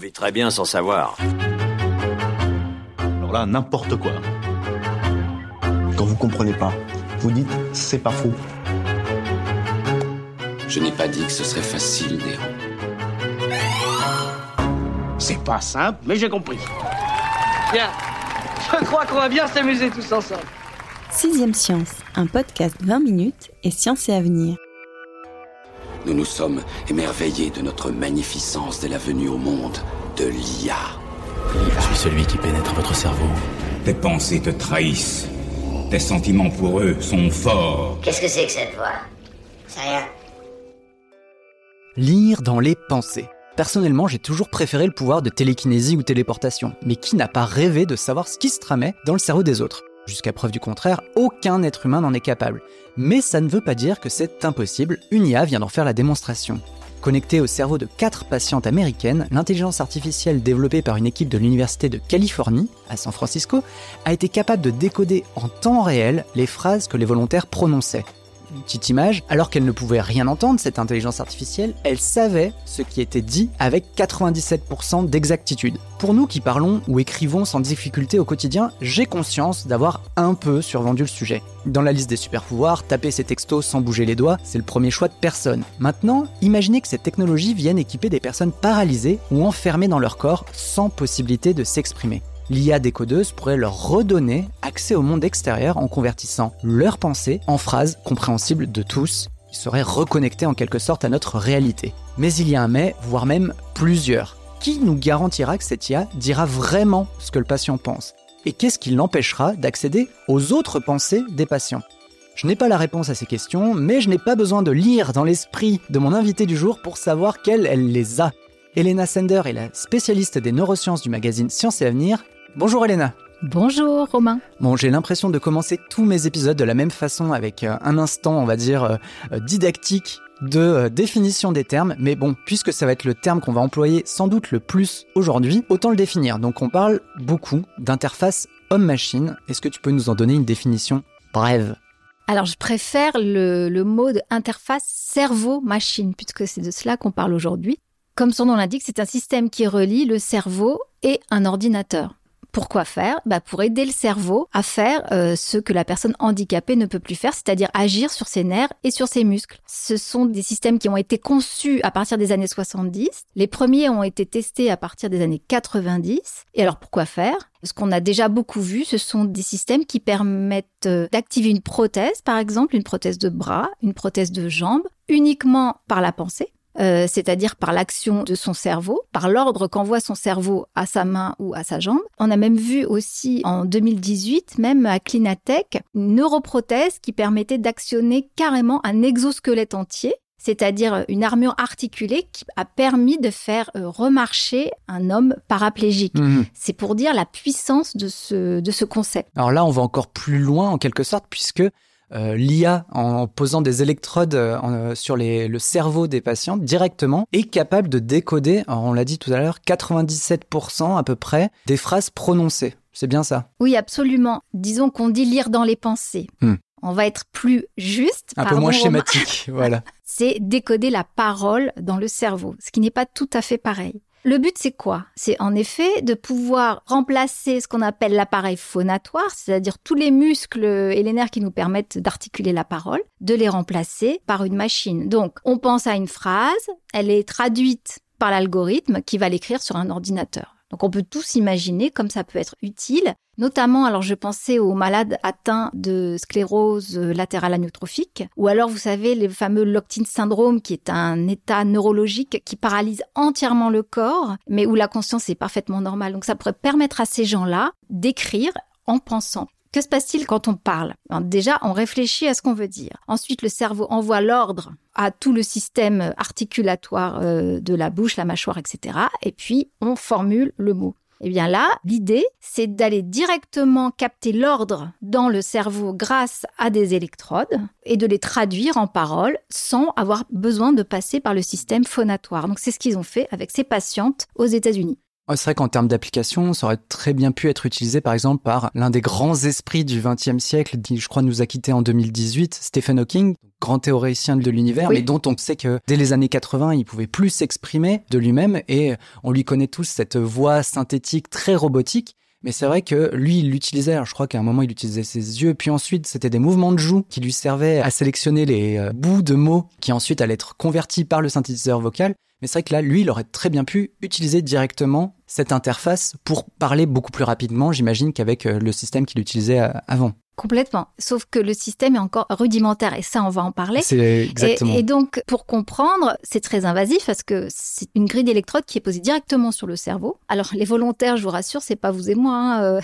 vit très bien sans savoir. Alors là, n'importe quoi. Quand vous comprenez pas, vous dites c'est pas faux. Je n'ai pas dit que ce serait facile, Néron. C'est pas simple, mais j'ai compris. Bien, je crois qu'on va bien s'amuser tous ensemble. Sixième Science, un podcast 20 minutes et science et avenir. Nous nous sommes émerveillés de notre magnificence dès la venue au monde de l'IA. Je suis celui qui pénètre votre cerveau. Tes pensées te trahissent. Tes sentiments pour eux sont forts. Qu'est-ce que c'est que cette voix? C'est rien. Lire dans les pensées. Personnellement, j'ai toujours préféré le pouvoir de télékinésie ou téléportation, mais qui n'a pas rêvé de savoir ce qui se tramait dans le cerveau des autres? Jusqu'à preuve du contraire, aucun être humain n'en est capable. Mais ça ne veut pas dire que c'est impossible, une IA vient d'en faire la démonstration. Connectée au cerveau de quatre patientes américaines, l'intelligence artificielle développée par une équipe de l'Université de Californie, à San Francisco, a été capable de décoder en temps réel les phrases que les volontaires prononçaient. Petite image, alors qu'elle ne pouvait rien entendre, cette intelligence artificielle, elle savait ce qui était dit avec 97% d'exactitude. Pour nous qui parlons ou écrivons sans difficulté au quotidien, j'ai conscience d'avoir un peu survendu le sujet. Dans la liste des super-pouvoirs, taper ses textos sans bouger les doigts, c'est le premier choix de personne. Maintenant, imaginez que cette technologie vienne équiper des personnes paralysées ou enfermées dans leur corps sans possibilité de s'exprimer l'IA décodeuse pourrait leur redonner accès au monde extérieur en convertissant leurs pensées en phrases compréhensibles de tous. Ils seraient reconnectés en quelque sorte à notre réalité. Mais il y a un mais, voire même plusieurs. Qui nous garantira que cette IA dira vraiment ce que le patient pense? Et qu'est-ce qui l'empêchera d'accéder aux autres pensées des patients? Je n'ai pas la réponse à ces questions, mais je n'ai pas besoin de lire dans l'esprit de mon invité du jour pour savoir qu'elle, elle les a. Elena Sender est la spécialiste des neurosciences du magazine Science et Avenir Bonjour Elena. Bonjour Romain. Bon, j'ai l'impression de commencer tous mes épisodes de la même façon avec euh, un instant, on va dire, euh, euh, didactique de définition des termes, mais bon, puisque ça va être le terme qu'on va employer sans doute le plus aujourd'hui, autant le définir. Donc on parle beaucoup d'interface homme-machine. Est-ce que tu peux nous en donner une définition brève? Alors, je préfère le, le mot d'interface cerveau-machine, puisque c'est de cela qu'on parle aujourd'hui. Comme son nom l'indique, c'est un système qui relie le cerveau et un ordinateur. Pourquoi faire bah Pour aider le cerveau à faire euh, ce que la personne handicapée ne peut plus faire, c'est-à-dire agir sur ses nerfs et sur ses muscles. Ce sont des systèmes qui ont été conçus à partir des années 70. Les premiers ont été testés à partir des années 90. Et alors pourquoi faire? Ce qu'on a déjà beaucoup vu, ce sont des systèmes qui permettent euh, d'activer une prothèse, par exemple une prothèse de bras, une prothèse de jambe, uniquement par la pensée. Euh, c'est-à-dire par l'action de son cerveau, par l'ordre qu'envoie son cerveau à sa main ou à sa jambe. On a même vu aussi en 2018, même à Clinatech, une neuroprothèse qui permettait d'actionner carrément un exosquelette entier c'est-à-dire une armure articulée qui a permis de faire euh, remarcher un homme paraplégique. Mmh. C'est pour dire la puissance de ce, de ce concept. Alors là, on va encore plus loin en quelque sorte, puisque euh, l'IA, en posant des électrodes euh, euh, sur le cerveau des patients directement, est capable de décoder, on l'a dit tout à l'heure, 97% à peu près des phrases prononcées. C'est bien ça? Oui, absolument. Disons qu'on dit lire dans les pensées. Hmm. On va être plus juste. Un peu moins schématique, voilà. C'est décoder la parole dans le cerveau, ce qui n'est pas tout à fait pareil. Le but, c'est quoi? C'est en effet de pouvoir remplacer ce qu'on appelle l'appareil phonatoire, c'est-à-dire tous les muscles et les nerfs qui nous permettent d'articuler la parole, de les remplacer par une machine. Donc, on pense à une phrase, elle est traduite par l'algorithme qui va l'écrire sur un ordinateur. Donc on peut tous imaginer comme ça peut être utile, notamment alors je pensais aux malades atteints de sclérose latérale amyotrophique ou alors vous savez le fameux Loctin syndrome qui est un état neurologique qui paralyse entièrement le corps mais où la conscience est parfaitement normale. Donc ça pourrait permettre à ces gens-là d'écrire en pensant. Que se passe-t-il quand on parle? Déjà, on réfléchit à ce qu'on veut dire. Ensuite, le cerveau envoie l'ordre à tout le système articulatoire euh, de la bouche, la mâchoire, etc. Et puis, on formule le mot. Eh bien là, l'idée, c'est d'aller directement capter l'ordre dans le cerveau grâce à des électrodes et de les traduire en paroles sans avoir besoin de passer par le système phonatoire. Donc c'est ce qu'ils ont fait avec ces patientes aux États-Unis. C'est vrai qu'en termes d'application, ça aurait très bien pu être utilisé par exemple par l'un des grands esprits du XXe siècle, qui je crois nous a quittés en 2018, Stephen Hawking, grand théoricien de l'univers, mais dont on sait que dès les années 80, il pouvait plus s'exprimer de lui-même et on lui connaît tous cette voix synthétique très robotique. Mais c'est vrai que lui, il l'utilisait. je crois qu'à un moment, il utilisait ses yeux. Puis ensuite, c'était des mouvements de joue qui lui servaient à sélectionner les euh, bouts de mots qui ensuite allaient être convertis par le synthétiseur vocal. Mais c'est vrai que là, lui, il aurait très bien pu utiliser directement cette interface pour parler beaucoup plus rapidement, j'imagine, qu'avec euh, le système qu'il utilisait euh, avant. Complètement. Sauf que le système est encore rudimentaire et ça, on va en parler. C'est exactement. Et, donc, pour comprendre, c'est très invasif parce que c'est une grille d'électrodes qui est posée directement sur le cerveau. Alors, les volontaires, je vous rassure, c'est pas vous et moi. Hein, euh.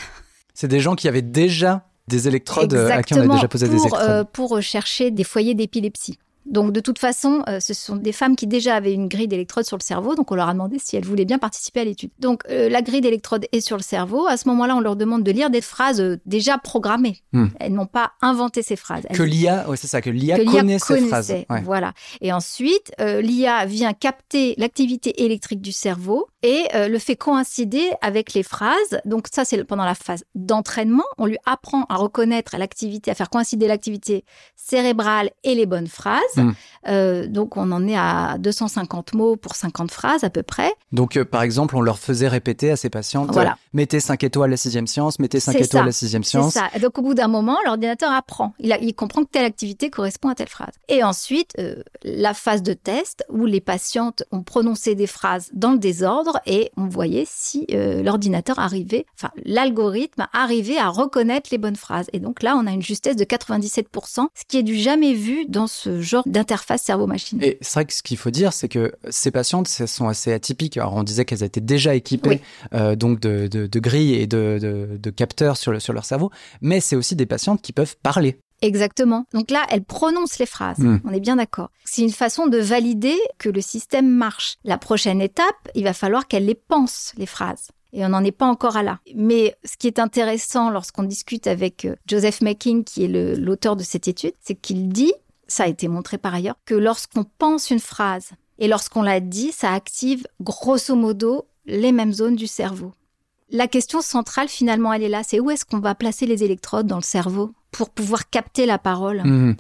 C'est des gens qui avaient déjà des électrodes à qui on a déjà posé des électrodes. pour rechercher des foyers d'épilepsie. Donc de toute façon, euh, ce sont des femmes qui déjà avaient une grille d'électrodes sur le cerveau, donc on leur a demandé si elles voulaient bien participer à l'étude. Donc euh, la grille d'électrodes est sur le cerveau. À ce moment-là, on leur demande de lire des phrases euh, déjà programmées. Hmm. Elles n'ont pas inventé ces phrases. que l'IA, ouais, c'est ça, que l'IA connaît ces phrases. Voilà. Et ensuite, l'IA vient capter l'activité électrique du cerveau et le fait coïncider avec les phrases. Donc ça, c'est pendant la phase d'entraînement. On lui apprend à reconnaître l'activité, à faire coïncider l'activité cérébrale et les bonnes phrases. Mm. Euh, donc on en est à 250 mots pour 50 phrases à peu près. Donc euh, par exemple, on leur faisait répéter à ces patientes voilà. Euh, mettez 5 étoiles à la sixième science, mettez 5 étoiles à la sixième science. C'est ça. Donc au bout d'un moment, l'ordinateur apprend. Il, il, comprend que telle activité correspond à telle phrase. Et ensuite, la phase de test où les patientes ont prononcé des phrases dans le désordre et on voyait si l'ordinateur arrivait, enfin l'algorithme arrivait à reconnaître les bonnes phrases. Et donc là, on a une justesse de 97%, ce qui est du jamais vu dans ce genre d'interface cerveau-machine. Et c'est vrai que ce qu'il faut dire, c'est que ces patientes sont assez atypiques. Alors on disait qu'elles étaient déjà équipées euh, donc de, de, grilles et de, de, capteurs sur, le, sur leur cerveau, mais c'est aussi des patientes qui peuvent parler. Exactement. Donc là, elles prononcent les phrases. Hmm. On est bien d'accord. C'est une façon de valider que le système marche. La prochaine étape, il va falloir qu'elles les pensent, les phrases. Et on n'en est pas encore à là. Mais ce qui est intéressant lorsqu'on discute avec euh, Joseph Making, qui est l'auteur de cette étude, c'est qu'il dit ça a été montré par ailleurs, que lorsqu'on pense une phrase et lorsqu'on la dit, ça active grosso modo les mêmes zones du cerveau. La question centrale finalement, elle est là, c'est où est-ce qu'on va placer les électrodes dans le cerveau? Pour pouvoir capter la parole. Mhm.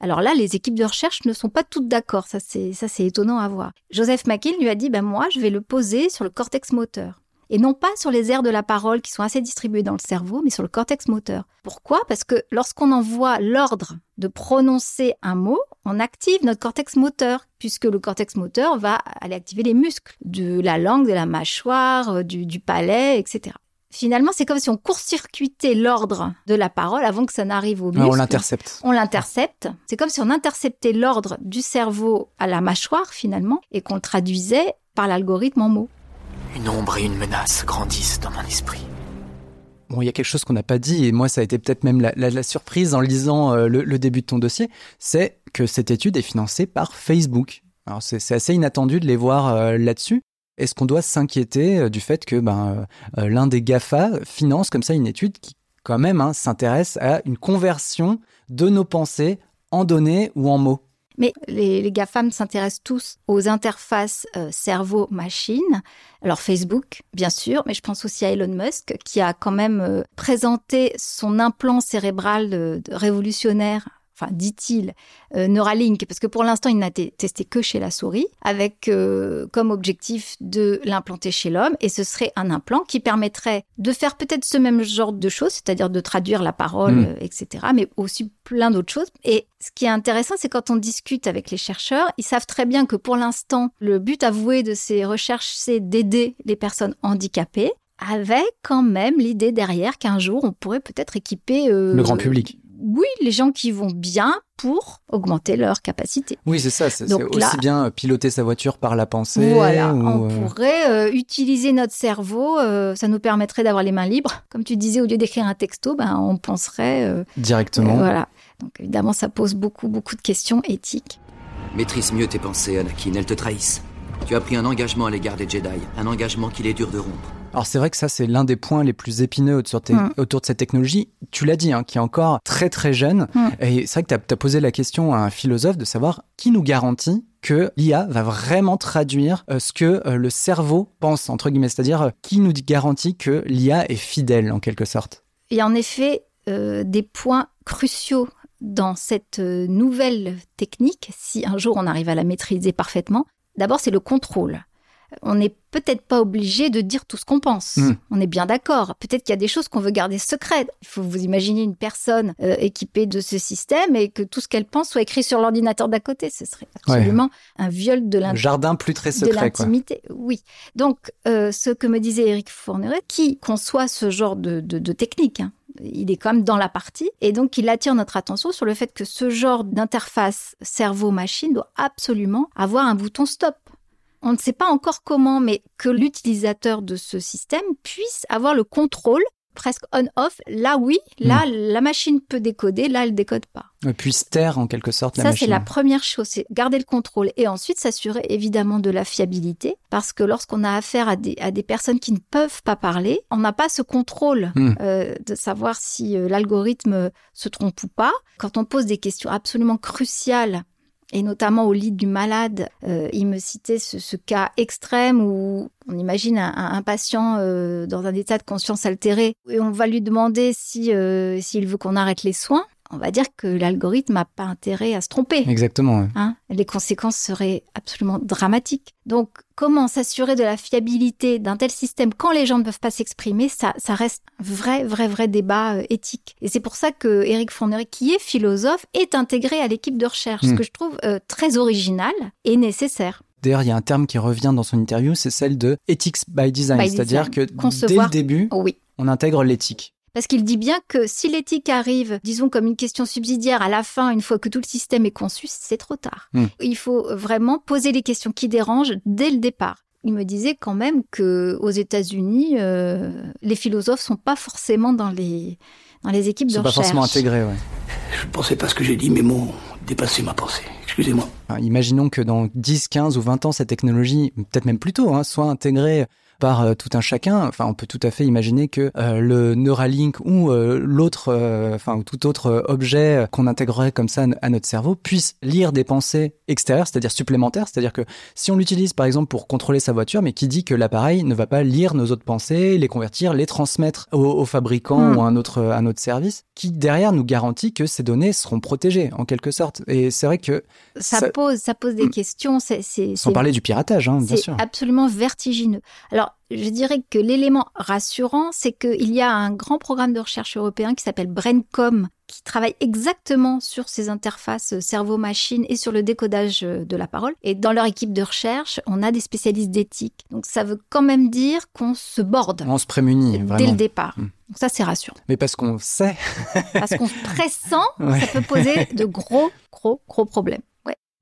Alors là, les équipes de recherche ne sont pas toutes d'accord. Ça, c'est ça, c'est étonnant à voir. Joseph McKill lui a dit, ben moi, je vais le poser sur le cortex moteur et non pas sur les aires de la parole qui sont assez distribuées dans le cerveau, mais sur le cortex moteur. Pourquoi? Parce que lorsqu'on envoie l'ordre de prononcer un mot, on active notre cortex moteur, puisque le cortex moteur va aller activer les muscles de la langue, de la mâchoire, euh, du, palais, etc. Finalement, c'est comme si on court-circuitait l'ordre de la parole avant que ça n'arrive au muscle. on l'intercepte. On l'intercepte. C'est comme si on interceptait l'ordre du cerveau à la mâchoire, finalement, et qu'on le traduisait par l'algorithme en mots. Une ombre et une menace grandissent dans mon esprit. Bon, il y a quelque chose qu'on n'a pas dit, et moi, ça a été peut-être même la, surprise en lisant euh, le, début de ton dossier, c'est que cette étude est financée par Facebook. Alors, c'est assez inattendu de les voir euh, là-dessus. Est-ce qu'on doit s'inquiéter euh, du fait que ben, l'un des GAFA finance comme ça une étude qui, quand même, hein, s'intéresse à une conversion de nos pensées en données ou en mots? Mais les, les GAFAM s'intéressent tous aux interfaces euh, cerveau-machine. Alors Facebook, bien sûr, mais je pense aussi à Elon Musk, qui a quand même euh, présenté son implant cérébral révolutionnaire enfin dit-il, euh, Neuralink, parce que pour l'instant, il n'a testé que chez la souris, avec euh, comme objectif de l'implanter chez l'homme, et ce serait un implant qui permettrait de faire peut-être ce même genre de choses, c'est-à-dire de traduire la parole, hmm. euh, etc., mais aussi plein d'autres choses. Et ce qui est intéressant, c'est quand on discute avec les chercheurs, ils savent très bien que pour l'instant, le but avoué de ces recherches, c'est d'aider les personnes handicapées, avec quand même l'idée derrière qu'un jour, on pourrait peut-être équiper... le grand public oui, les gens qui vont bien pour augmenter leur capacité. Oui, c'est ça. C'est aussi bien euh, piloter sa voiture par la pensée. Voilà, on euh, pourrait utiliser notre cerveau. ça nous permettrait d'avoir les mains libres. Comme tu disais, au lieu d'écrire un texto, ben, on penserait directement. voilà. Donc évidemment, ça pose beaucoup, beaucoup de questions éthiques. Maîtrise mieux tes pensées, Anakin. Elles te trahissent. Tu as pris un engagement à l'égard des Jedi, un engagement qu'il est dur de rompre. Alors c'est vrai que ça c'est l'un des points les plus épineux autour, mm. autour de cette technologie. Tu l'as dit, hein, qui est encore très très jeune. Mm. Et c'est vrai que tu as, posé la question à un philosophe de savoir qui nous garantit que l'IA va vraiment traduire euh, ce que euh, le cerveau pense, entre guillemets. C'est-à-dire euh, qui nous garantit que l'IA est fidèle en quelque sorte. Il y a en effet des points cruciaux dans cette nouvelle technique, si un jour on arrive à la maîtriser parfaitement. D'abord, c'est le contrôle on n'est peut-être pas obligé de dire tout ce qu'on pense. Hmm. On est bien d'accord. Peut-être qu'il y a des choses qu'on veut garder secrètes. Il faut vous imaginer une personne euh, équipée de ce système et que tout ce qu'elle pense soit écrit sur l'ordinateur d'à côté. Ce serait absolument un viol de l'intimité. Jardin plus très secret. Oui. Donc, euh, ce que me disait Eric Fourneret, qui conçoit ce genre de, technique, hein, il est quand même dans la partie. Et donc, il attire notre attention sur le fait que ce genre d'interface cerveau-machine doit absolument avoir un bouton stop. On ne sait pas encore comment, mais que l'utilisateur de ce système puisse avoir le contrôle presque on-off. Là, oui, là, hmm. la machine peut décoder, là, elle décode pas. Elle puisse taire en quelque sorte la machine. Ça, c'est la première chose, c'est garder le contrôle et ensuite s'assurer évidemment de la fiabilité parce que lorsqu'on a affaire à des, à des personnes qui ne peuvent pas parler, on n'a pas ce contrôle hmm. euh, de savoir si euh, l'algorithme se trompe ou pas. Quand on pose des questions absolument cruciales et notamment au lit du malade, euh, il me citait ce, cas extrême où on imagine un, patient euh, dans un état de conscience altéré. Et on va lui demander si euh, s'il veut qu'on arrête les soins on va dire que l'algorithme n'a pas intérêt à se tromper. Exactement. Hein Les conséquences seraient absolument dramatiques. Donc, comment s'assurer de la fiabilité d'un tel système quand les gens ne peuvent pas s'exprimer, ça, ça reste un vrai, vrai, vrai débat euh, éthique. Et c'est pour ça que Eric Fournier, qui est philosophe, est intégré à l'équipe de recherche, ce hmm. que je trouve euh, très original et nécessaire. D'ailleurs, il y a un terme qui revient dans son interview, c'est celle de ethics by design, c'est-à-dire que dès le début, oui. on intègre l'éthique. Parce qu'il dit bien que si l'éthique arrive, disons comme une question subsidiaire à la fin, une fois que tout le système est conçu, c'est trop tard. Hmm. Il faut vraiment poser les questions qui dérangent dès le départ. Il me disait quand même que aux États-Unis, euh, les philosophes sont pas forcément dans les dans les équipes de recherche. Pas forcément intégrés, ouais. Je ne pensais pas ce que j'ai dit, mes mots ont dépassé ma pensée. Excusez-moi. imaginons que dans 10, 15 ou 20 ans, cette technologie, peut-être même plus tôt, hein, soit intégrée par euh, tout un chacun. Enfin, on peut tout à fait imaginer que euh, le Neuralink ou euh, l'autre, enfin, ou tout autre objet qu'on intégrerait comme ça à notre cerveau puisse lire des pensées extérieures, c'est-à-dire supplémentaires. C'est-à-dire que si on l'utilise par exemple pour contrôler sa voiture, mais qui dit que l'appareil ne va pas lire nos autres pensées, les convertir, les transmettre au, fabricant hmm. ou à un autre, à notre service, qui derrière nous garantit que ces données seront protégées en quelque sorte. Et c'est vrai que ça, pose, ça pose des hmm. questions. C'est, Sans parler du piratage, hein, bien sûr. C'est absolument vertigineux. Alors je dirais que l'élément rassurant, c'est qu'il y a un grand programme de recherche européen qui s'appelle BrainCom, qui travaille exactement sur ces interfaces cerveau-machine et sur le décodage de la parole. Et dans leur équipe de recherche, on a des spécialistes d'éthique. Donc ça veut quand même dire qu'on se borde. On se prémunit, vraiment. Dès le départ. Hmm. Donc ça, c'est rassurant. Mais parce qu'on sait. parce qu'on se pressent, ça peut poser de gros, gros, gros problèmes.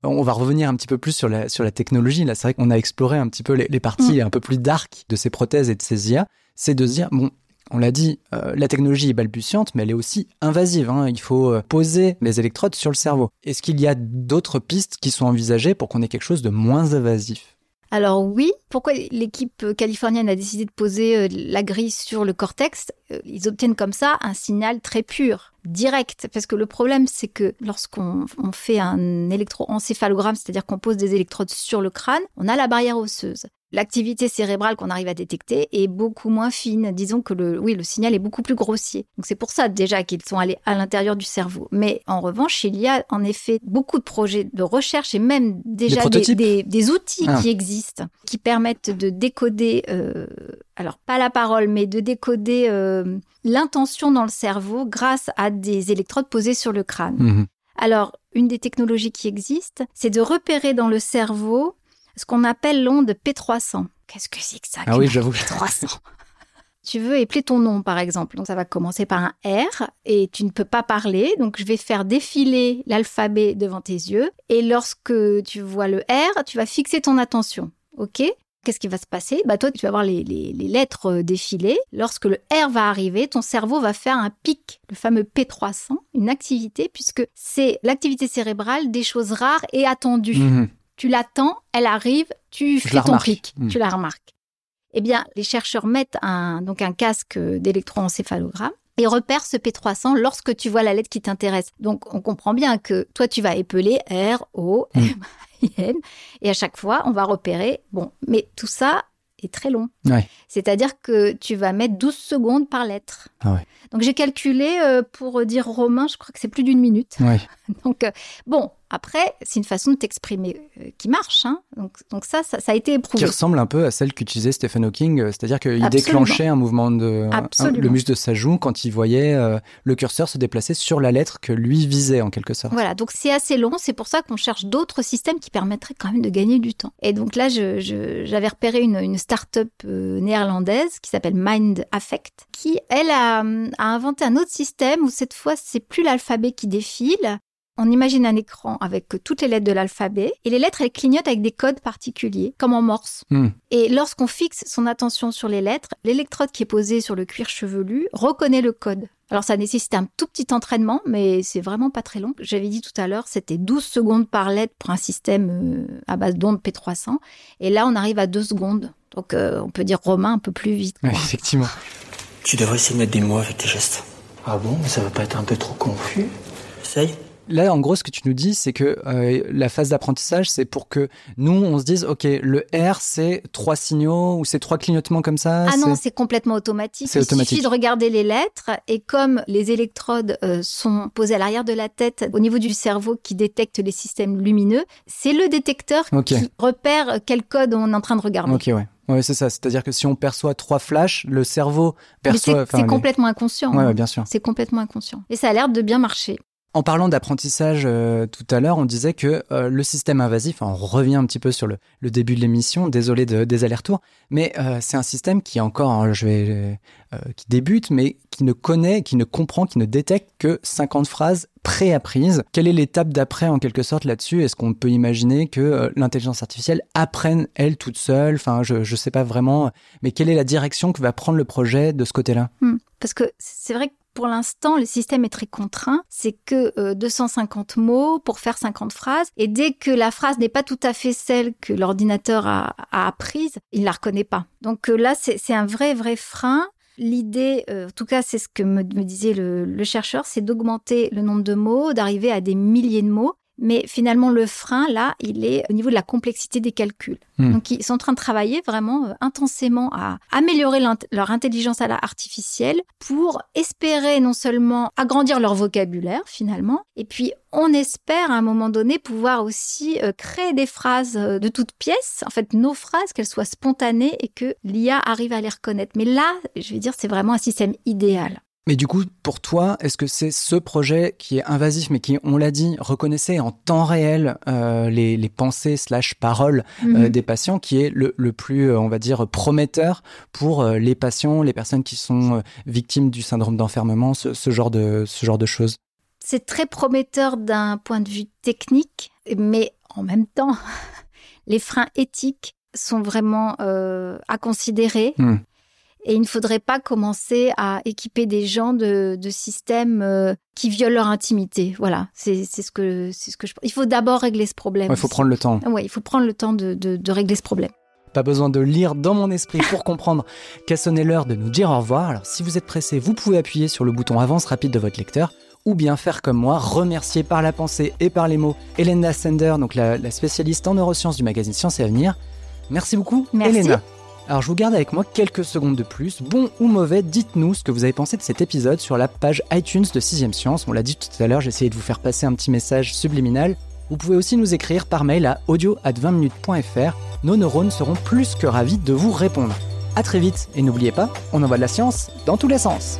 On va revenir un petit peu plus sur la, sur la technologie. Là, c'est vrai qu'on a exploré un petit peu les, parties mm. un peu plus dark de ces prothèses et de ces IA. C'est de se dire, bon, on l'a dit, euh, la technologie est balbutiante, mais elle est aussi invasive. Hein. Il faut euh, poser les électrodes sur le cerveau. Est-ce qu'il y a d'autres pistes qui sont envisagées pour qu'on ait quelque chose de moins invasif? Alors oui, pourquoi l'équipe californienne a décidé de poser euh, la grille sur le cortex Ils obtiennent comme ça un signal très pur direct. Parce que le problème, c'est que lorsqu'on fait un électroencéphalogramme, c'est-à-dire qu'on pose des électrodes sur le crâne, on a la barrière osseuse l'activité cérébrale qu'on arrive à détecter est beaucoup moins fine. Disons que le, oui, le signal est beaucoup plus grossier. Donc c'est pour ça déjà qu'ils sont allés à l'intérieur du cerveau. Mais en revanche, il y a en effet beaucoup de projets de recherche et même déjà des, outils ah. qui existent qui permettent de décoder, euh, alors pas la parole, mais de décoder euh, l'intention dans le cerveau grâce à des électrodes posées sur le crâne. Mhm. Alors, une des technologies qui existent, c'est de repérer dans le cerveau ce qu'on appelle l'onde P300. Qu'est-ce que c'est que ça Ah oui, j'avoue. P300 Tu veux épeler ton nom, par exemple. Donc, ça va commencer par un R et tu ne peux pas parler. Donc, je vais faire défiler l'alphabet devant tes yeux. Et lorsque tu vois le R, tu vas fixer ton attention. OK? Qu'est-ce qui va se passer? Bah toi, tu vas voir les, les, les, lettres euh, défiler. Lorsque le R va arriver, ton cerveau va faire un pic, le fameux P300, une activité, puisque c'est l'activité cérébrale des choses rares et attendues. Mhm. Tu l'attends, elle arrive, tu fais ton pic, Mhm. tu la remarques. Eh bien, les chercheurs mettent un, donc un casque d'électroencéphalogramme et repèrent ce P300 lorsque tu vois la lettre qui t'intéresse. Donc, on comprend bien que toi, tu vas épeler R, O, M, I, N. Et à chaque fois, on va repérer. Bon, mais tout ça est très long. Ouais. C'est-à-dire que tu vas mettre 12 secondes par lettre. Ah ouais. Donc, j'ai calculé euh, pour dire romain, je crois que c'est plus d'une minute. Ouais. Donc, euh, bon, après, c'est une façon de t'exprimer euh, qui marche. hein. Donc, donc ça, ça, ça a été Qui éprouvé. ressemble un peu à celle qu'utilisait Stephen Hawking, euh, c'est-à-dire qu'il déclenchait un mouvement de un- le muscle de sa joue quand il voyait euh, le curseur se déplacer sur la lettre que lui visait en quelque sorte. Voilà, donc c'est assez long, c'est pour ça qu'on cherche d'autres systèmes qui permettraient quand même de gagner du temps. Et donc là, je- je- j'avais repéré une, une start-up néerlandaise qui s'appelle Mind Affect, qui, elle, a, a inventé un autre système où cette fois, c'est plus l'alphabet qui défile. On imagine un écran avec toutes les lettres de l'alphabet et les lettres, elles clignotent avec des codes particuliers, comme en morse. Hmm. Et lorsqu'on fixe son attention sur les lettres, l'électrode qui est posée sur le cuir chevelu reconnaît le code. Alors ça nécessite un tout petit entraînement, mais c'est vraiment pas très long. J'avais dit tout à l'heure, c'était 12 secondes par lettre pour un système euh, à base d'ondes P300. Et là, on arrive à 2 secondes. Donc euh, on peut dire romain un peu plus vite. Ouais, effectivement. Tu devrais essayer de mettre des mots avec tes gestes. Ah bon? Mais ça va pas être un peu trop confus? Essaye. Là, en gros, ce que tu nous dis, c'est que euh, la phase d'apprentissage, c'est pour que nous, on se dise, OK, le R, c'est trois signaux ou c'est trois clignotements comme ça Ah non, c'est complètement automatique. C'est Il automatique. suffit de regarder les lettres et comme les électrodes euh, sont posées à l'arrière de la tête, au niveau du cerveau qui détecte les systèmes lumineux, c'est le détecteur qui repère quel code on est en train de regarder. Ok, ouais. Ouais, c'est ça. C'est-à-dire que si on perçoit trois flashs, le cerveau perçoit. c'est les- complètement inconscient. Ouais, hein. ouais, bien sûr. C'est complètement inconscient. Et ça a l'air de bien marcher. En parlant d'apprentissage euh, tout à l'heure, on disait que euh, le système invasif, on revient un petit peu sur le, début de l'émission, désolé de- des allers-retours, mais euh, c'est un système qui est encore, hein, je vais, qui débute, mais qui ne connaît, qui ne comprend, qui ne détecte que 50 phrases préapprises. Quelle est l'étape d'après en quelque sorte là-dessus? Est-ce qu'on peut imaginer que l'intelligence artificielle apprenne elle toute seule? Enfin, je ne sais pas vraiment, mais quelle est la direction que va prendre le projet de ce côté-là? Hmm. Parce que c'est vrai que pour l'instant, le système est très contraint. C'est que euh, 250 mots pour faire 50 phrases. Et dès que la phrase n'est pas tout à fait celle que l'ordinateur a, apprise, il ne la reconnaît pas. Donc euh, là, c'est un vrai, vrai frein. L'idée, euh, en tout cas, c'est ce que me, disait le chercheur, c'est d'augmenter le nombre de mots, d'arriver à des milliers de mots. Mais finalement, le frein, là, il est au niveau de la complexité des calculs. Hmm. Donc, ils sont en train de travailler vraiment euh, intensément à améliorer leur intelligence à la artificielle pour espérer non seulement agrandir leur vocabulaire, finalement, et puis on espère à un moment donné pouvoir aussi euh, créer des phrases euh, de toutes pièces, en fait, nos phrases, qu'elles soient spontanées et que l'IA arrive à les reconnaître. Mais là, je vais dire, c'est vraiment un système idéal. Mais du coup, pour toi, est-ce que c'est ce projet qui est invasif, mais qui, on l'a dit, reconnaissait en temps réel euh, les, les pensées slash paroles euh, Mhm. des patients, qui est le, le plus, euh, on va dire, prometteur pour les patients, les personnes qui sont victimes du syndrome d'enfermement, ce, ce genre de, ce genre de choses? C'est très prometteur d'un point de vue technique, mais en même temps, les freins éthiques sont vraiment euh, à considérer. Hmm. Et il ne faudrait pas commencer à équiper des gens de, de systèmes euh, qui violent leur intimité. Voilà, c'est ce que c'est ce que je. Il faut d'abord régler ce problème. Il faut prendre le temps. Oui, il faut prendre le temps de, de, de régler ce problème. Pas besoin de lire dans mon esprit pour comprendre qu'a sonné l'heure de nous dire au revoir. Alors si vous êtes pressé, vous pouvez appuyer sur le bouton avance rapide de votre lecteur ou bien faire comme moi, remercier par la pensée et par les mots Elena Sender, donc la, la spécialiste en neurosciences du magazine Science et Avenir. Merci beaucoup, Merci. Elena. Alors je vous garde avec moi quelques secondes de plus. Bon ou mauvais, dites-nous ce que vous avez pensé de cet épisode sur la page iTunes de 6ème Science. On l'a dit tout à l'heure, j'ai essayé de vous faire passer un petit message subliminal. Vous pouvez aussi nous écrire par mail à audio 20 minutes.fr. Nos neurones seront plus que ravis de vous répondre. À très vite et n'oubliez pas, on envoie de la science dans tous les sens.